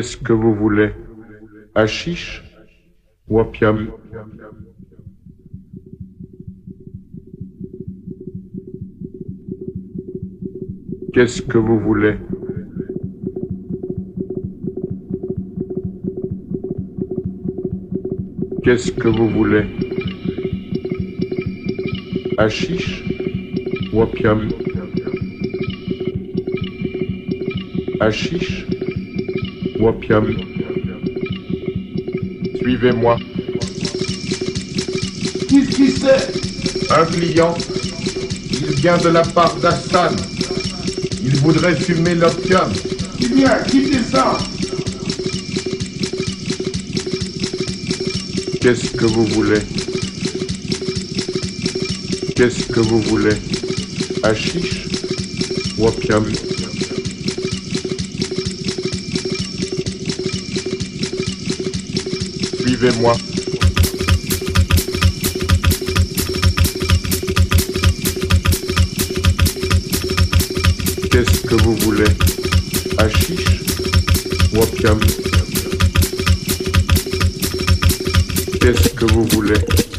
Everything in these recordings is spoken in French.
Qu'est-ce que vous voulez? Achiche ou opium? Qu'est-ce que vous voulez? Qu'est-ce que vous voulez? Achiche ou opium? Opium Suivez-moi. Qu'est-ce qui c'est Un client. Il vient de la part d'Hassan. Il voudrait fumer l'opium. Eh bien, quittez ça Qu'est-ce que vous voulez? Qu'est-ce que vous voulez? Achiche ou Suivez-moi. Qu'est-ce que vous voulez? Achiche ou Qu'est-ce que vous voulez?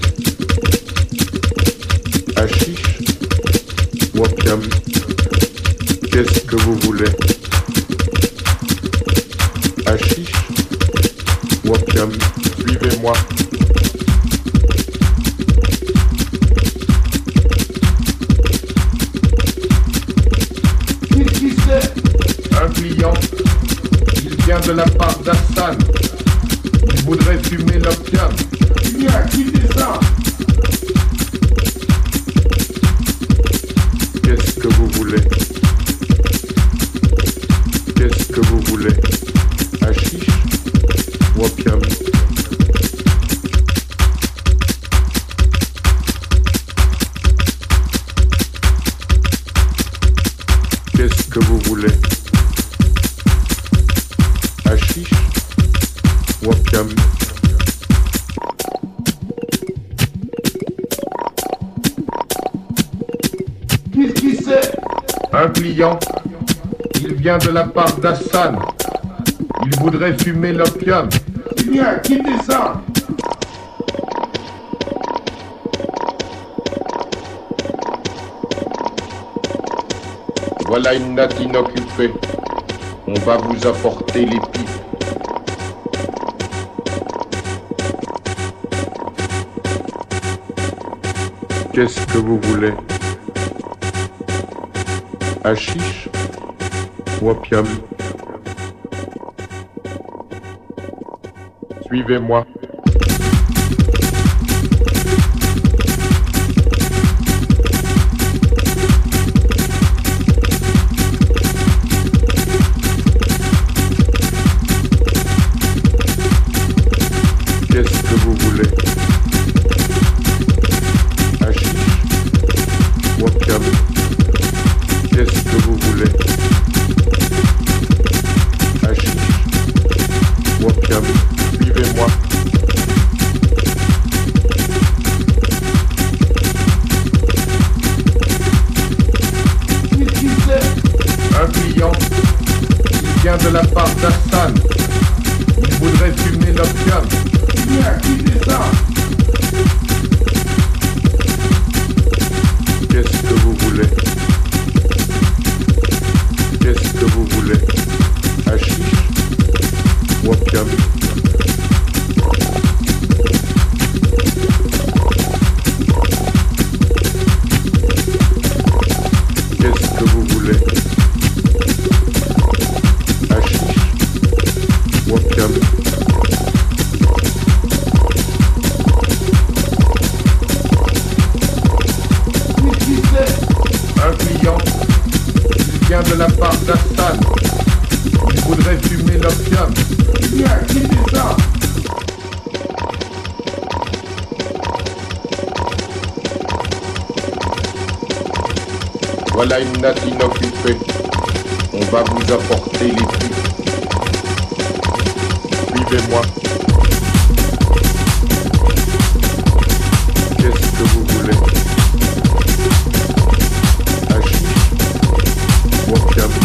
On va vous apporter les pipes. Qu'est-ce que vous voulez? Achiche ou opium? Suivez-moi. Voilà une natte inoccupée. On va vous apporter les pipes. Suivez-moi. Qu'est-ce que vous voulez? Ou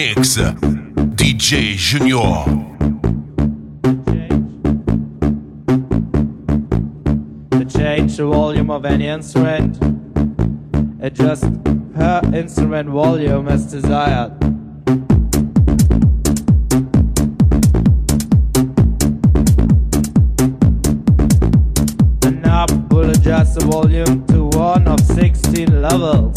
Mix, DJ Junior. Change the volume of any instrument, adjust per instrument volume as desired. The knob will adjust the volume to one of 16 levels.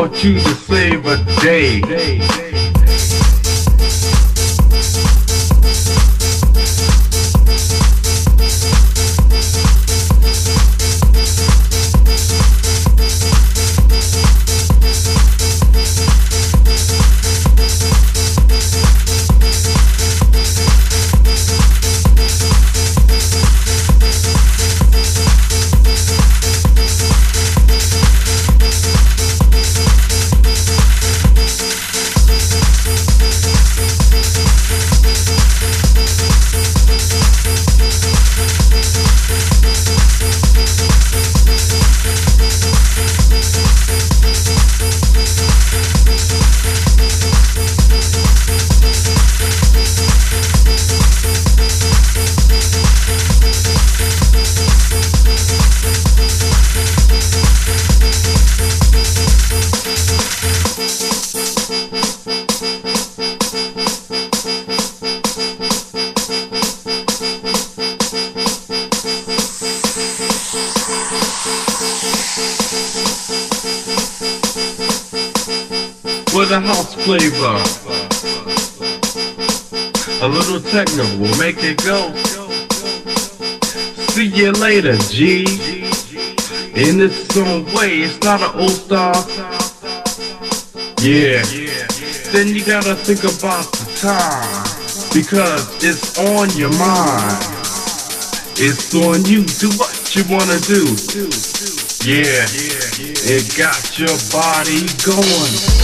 Lord, choose save favorite day. you later, G. In its own way, it's not an old star. Yeah. Then you gotta think about the time. Because it's on your mind. It's on you. Do what you wanna do. Yeah. It got your body going.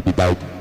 Bye.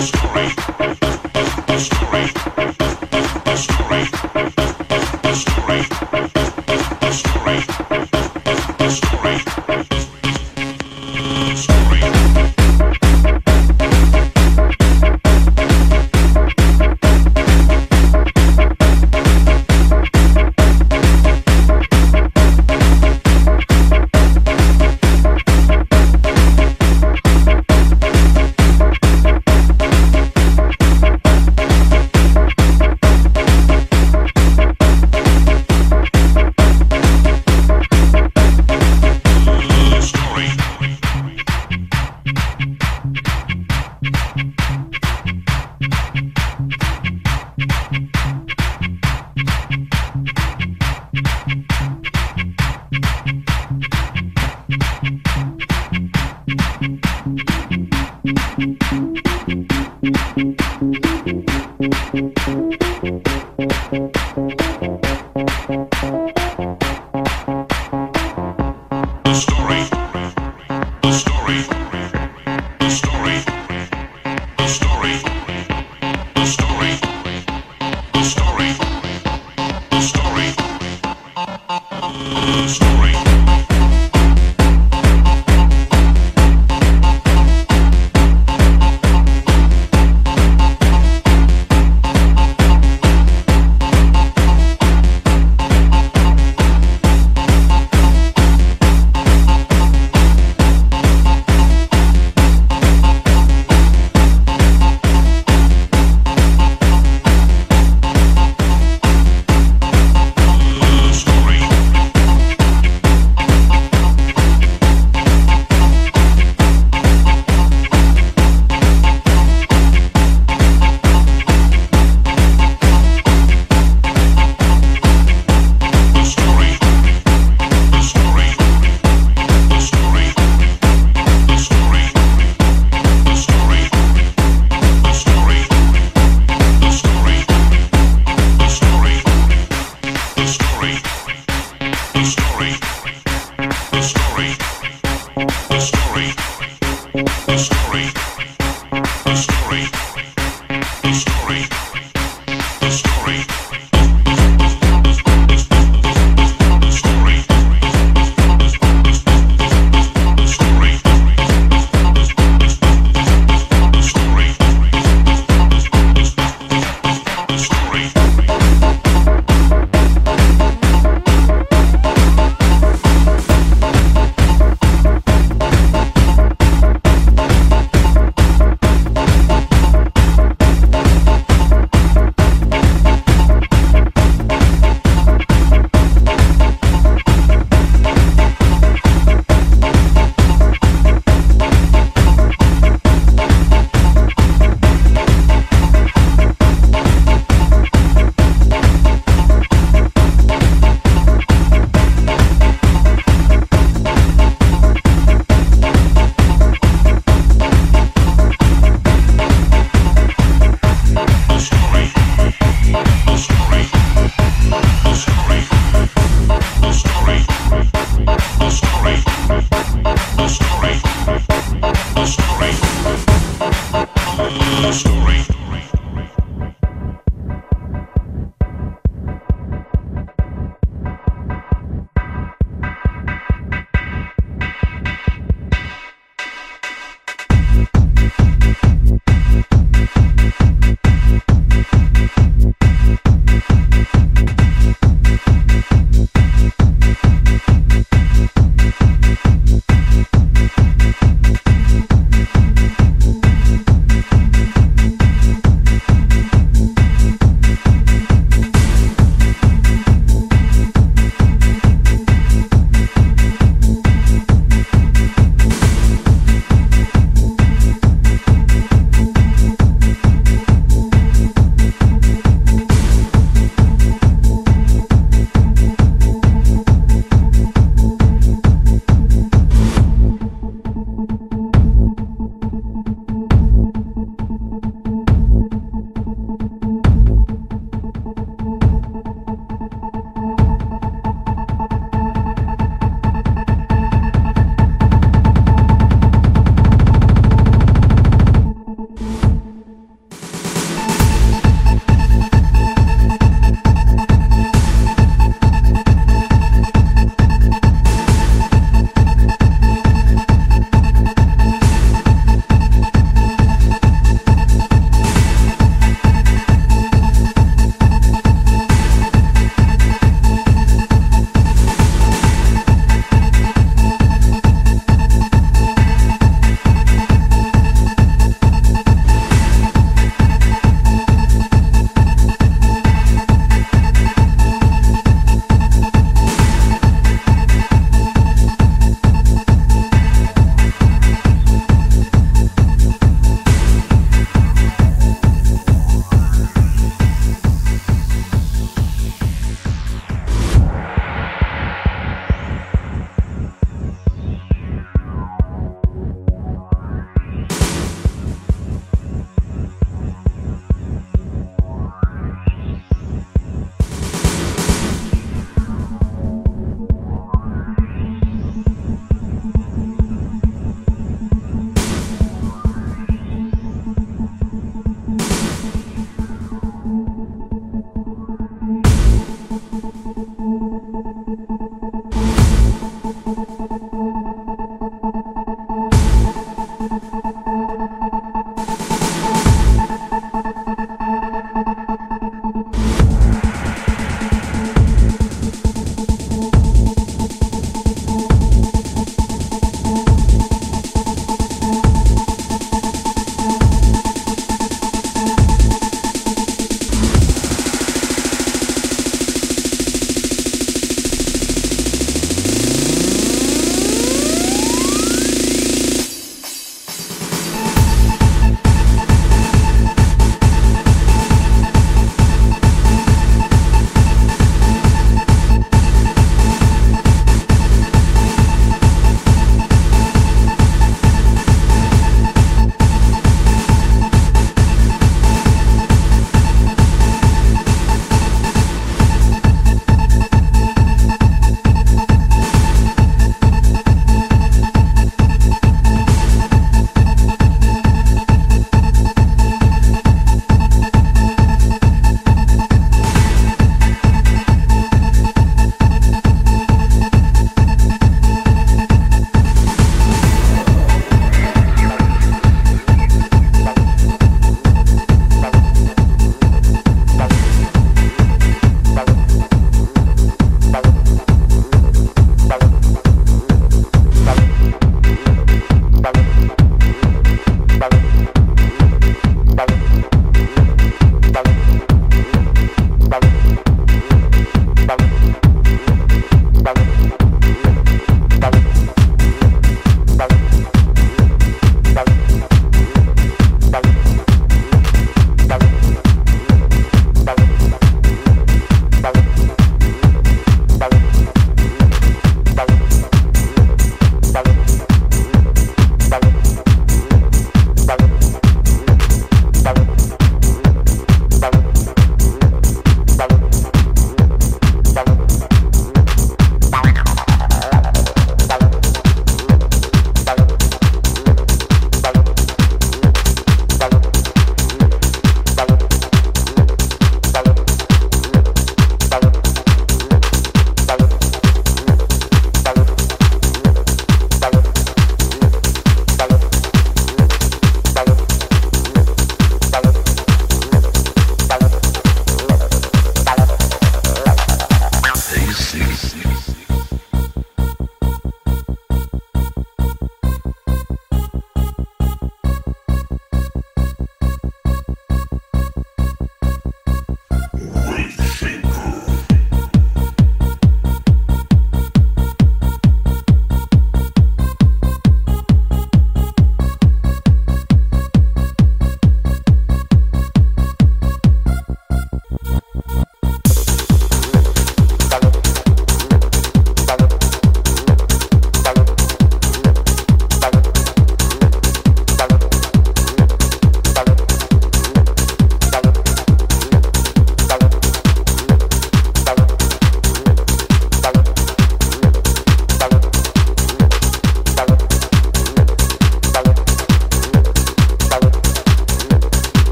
story.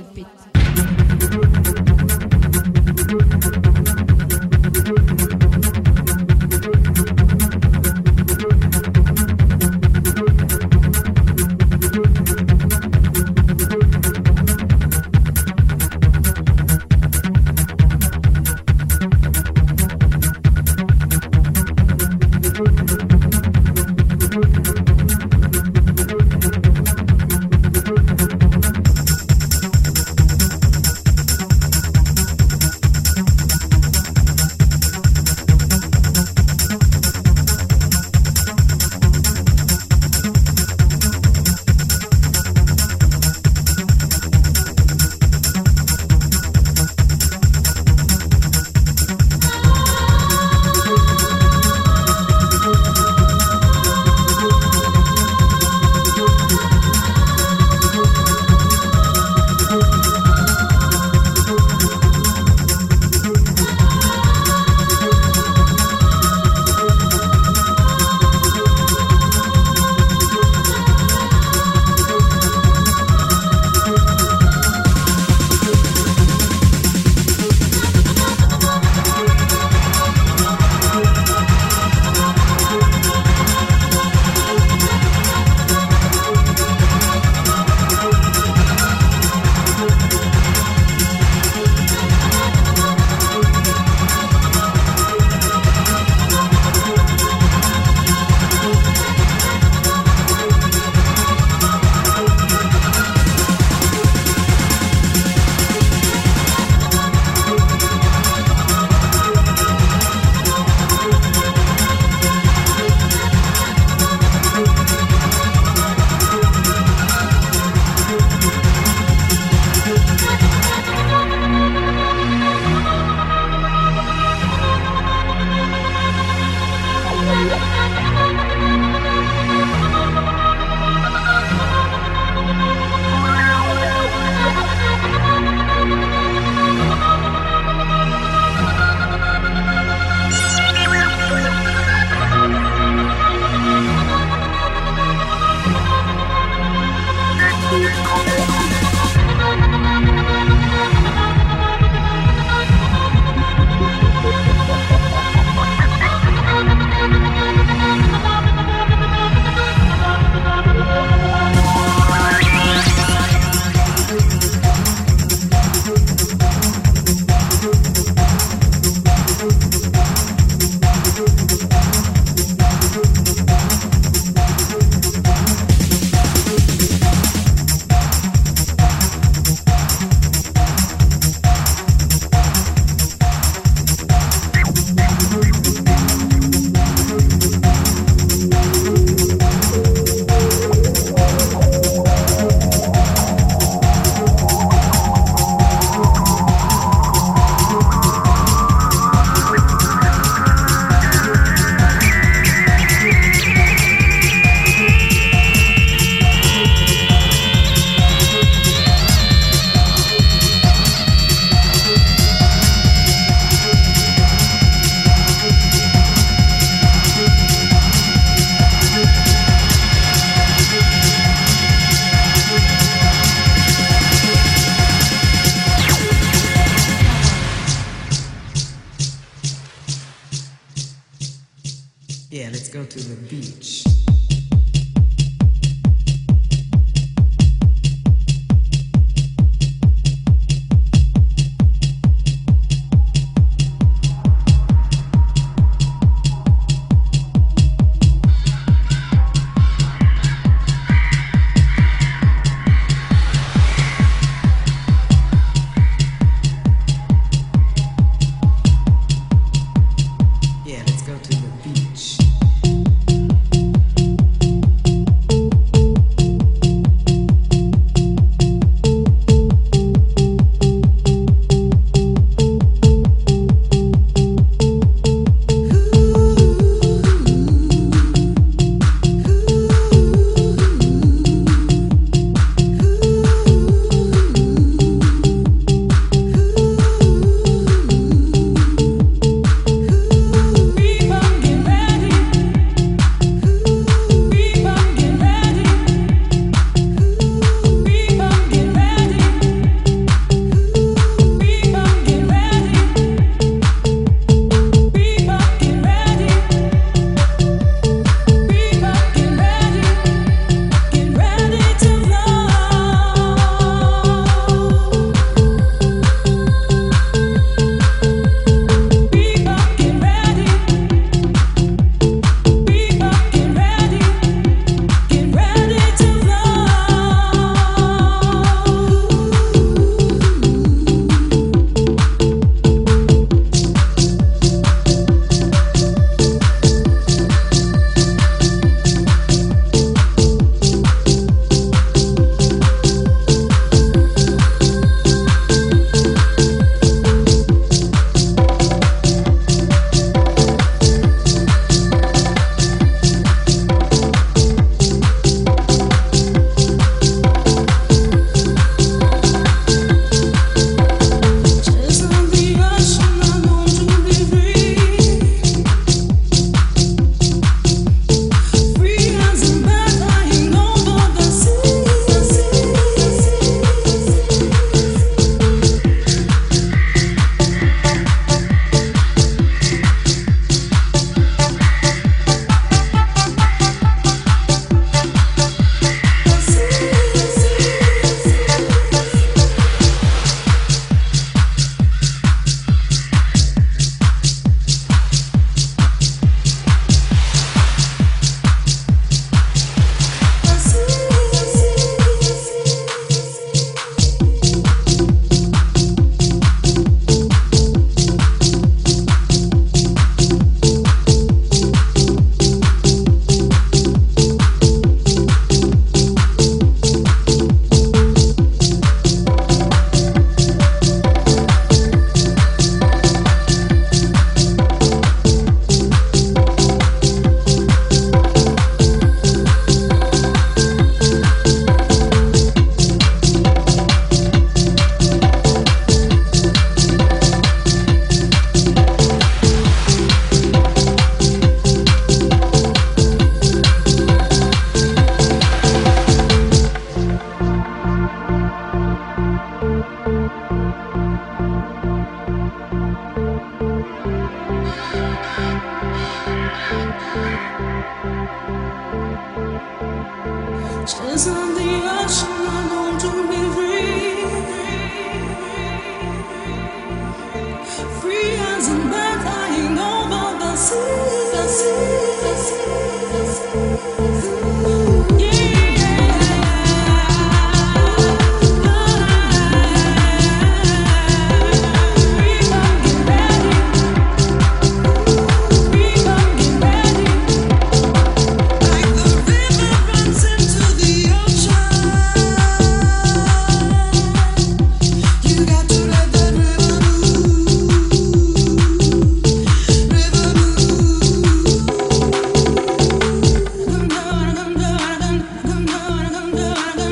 Your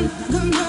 Come on.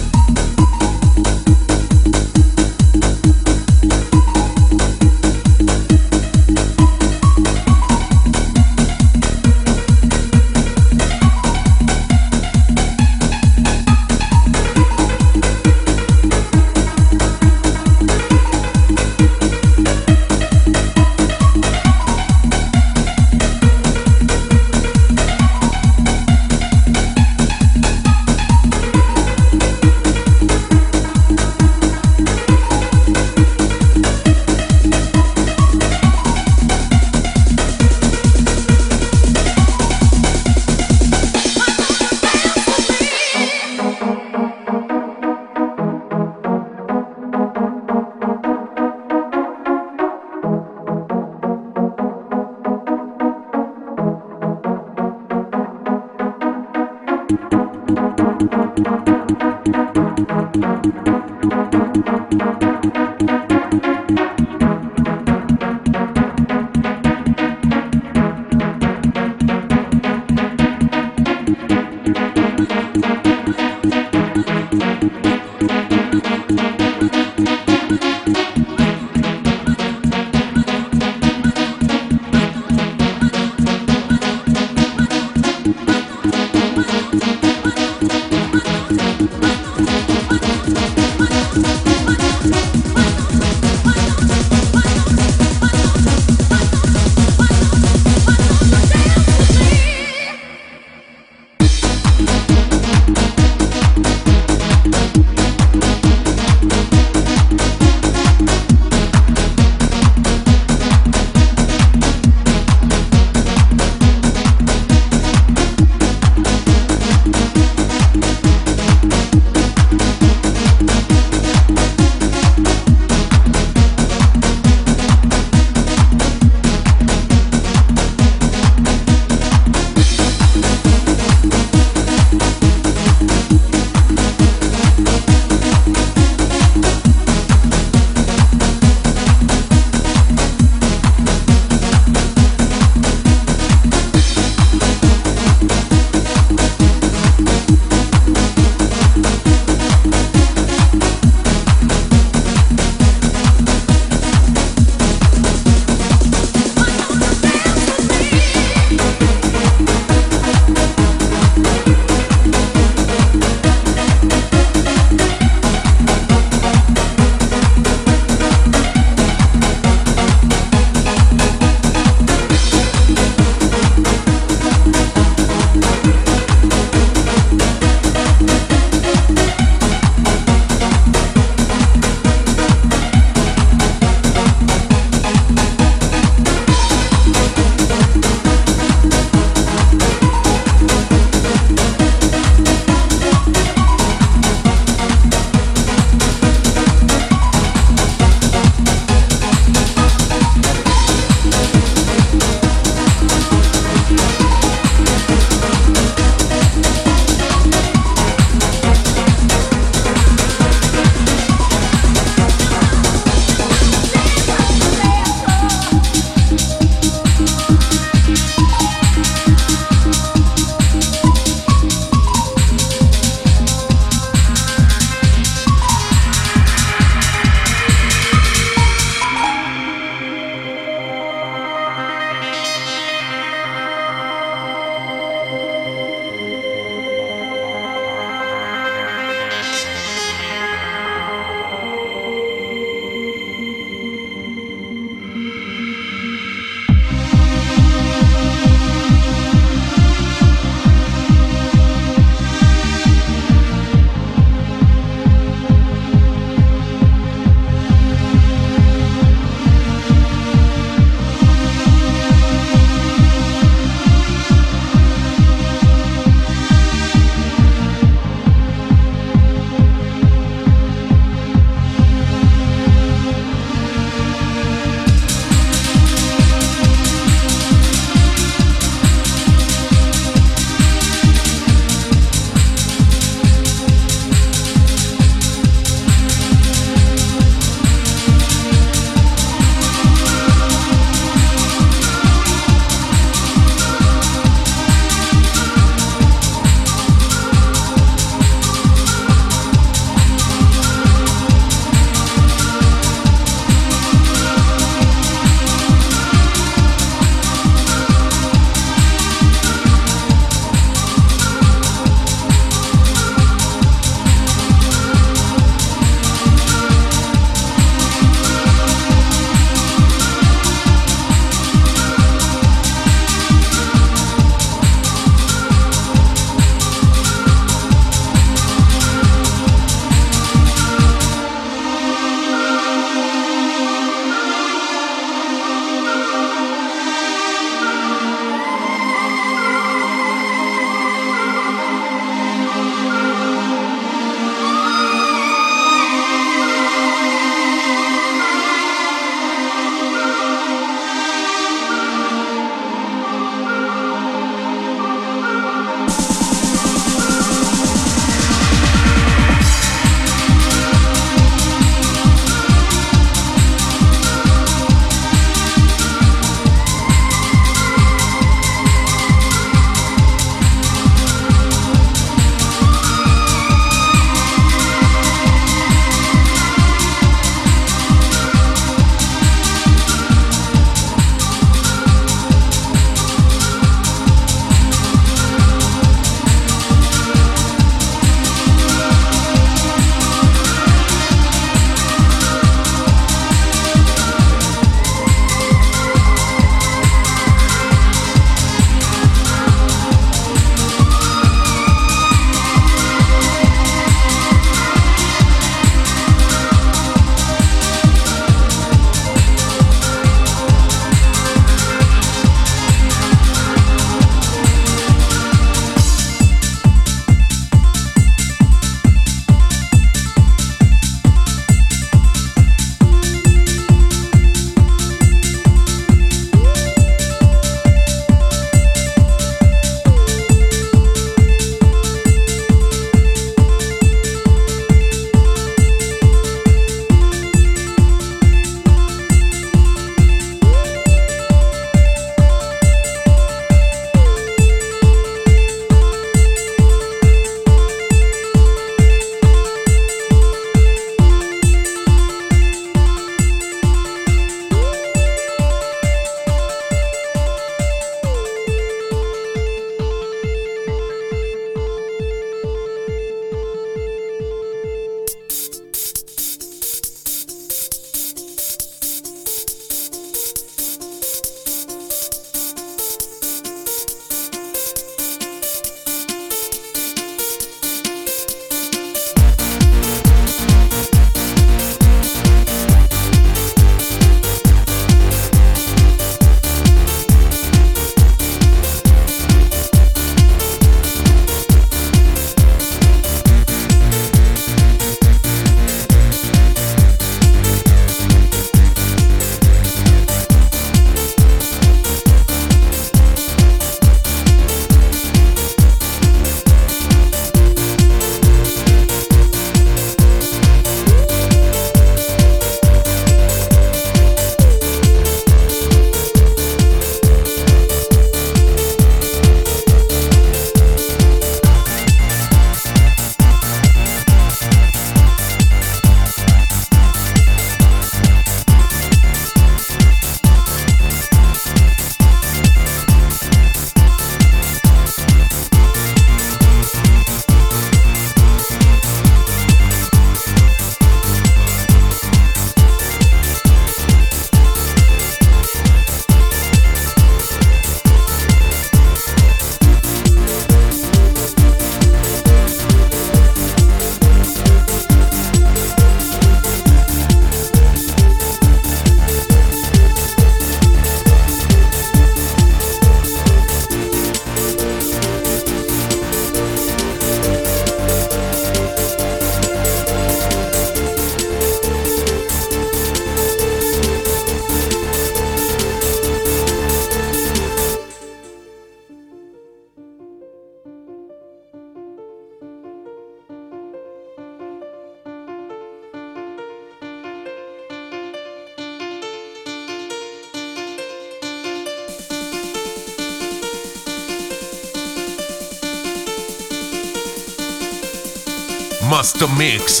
Mix,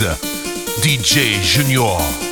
DJ Junior.